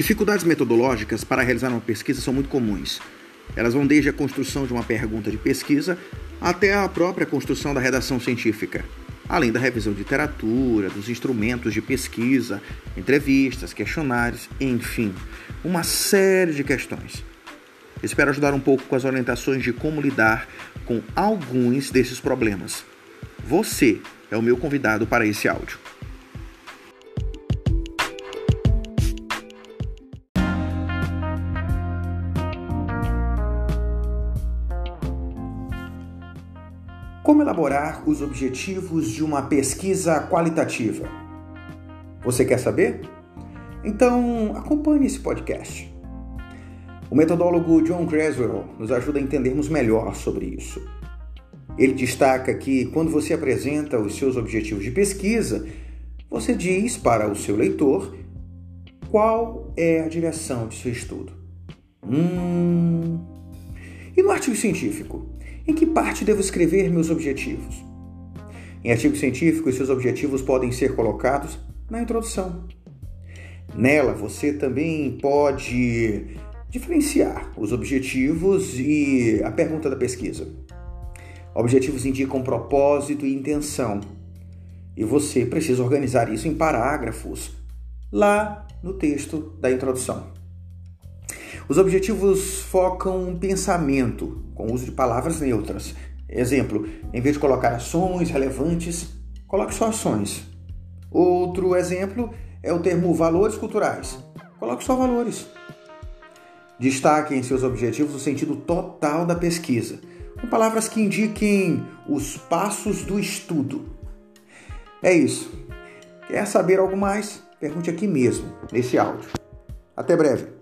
Dificuldades metodológicas para realizar uma pesquisa são muito comuns. Elas vão desde a construção de uma pergunta de pesquisa até a própria construção da redação científica, além da revisão de literatura, dos instrumentos de pesquisa, entrevistas, questionários, enfim, uma série de questões. Espero ajudar um pouco com as orientações de como lidar com alguns desses problemas. Você é o meu convidado para esse áudio. Como elaborar os objetivos de uma pesquisa qualitativa? Você quer saber? Então acompanhe esse podcast. O metodólogo John Creswell nos ajuda a entendermos melhor sobre isso. Ele destaca que quando você apresenta os seus objetivos de pesquisa, você diz para o seu leitor qual é a direção de seu estudo. Hum. E no artigo científico? Em que parte devo escrever meus objetivos? Em artigo científico, seus objetivos podem ser colocados na introdução. Nela, você também pode diferenciar os objetivos e a pergunta da pesquisa. Objetivos indicam propósito e intenção, e você precisa organizar isso em parágrafos lá no texto da introdução. Os objetivos focam um pensamento com uso de palavras neutras. Exemplo, em vez de colocar ações relevantes, coloque só ações. Outro exemplo é o termo valores culturais. Coloque só valores. Destaque em seus objetivos o sentido total da pesquisa, com palavras que indiquem os passos do estudo. É isso. Quer saber algo mais? Pergunte aqui mesmo, nesse áudio. Até breve.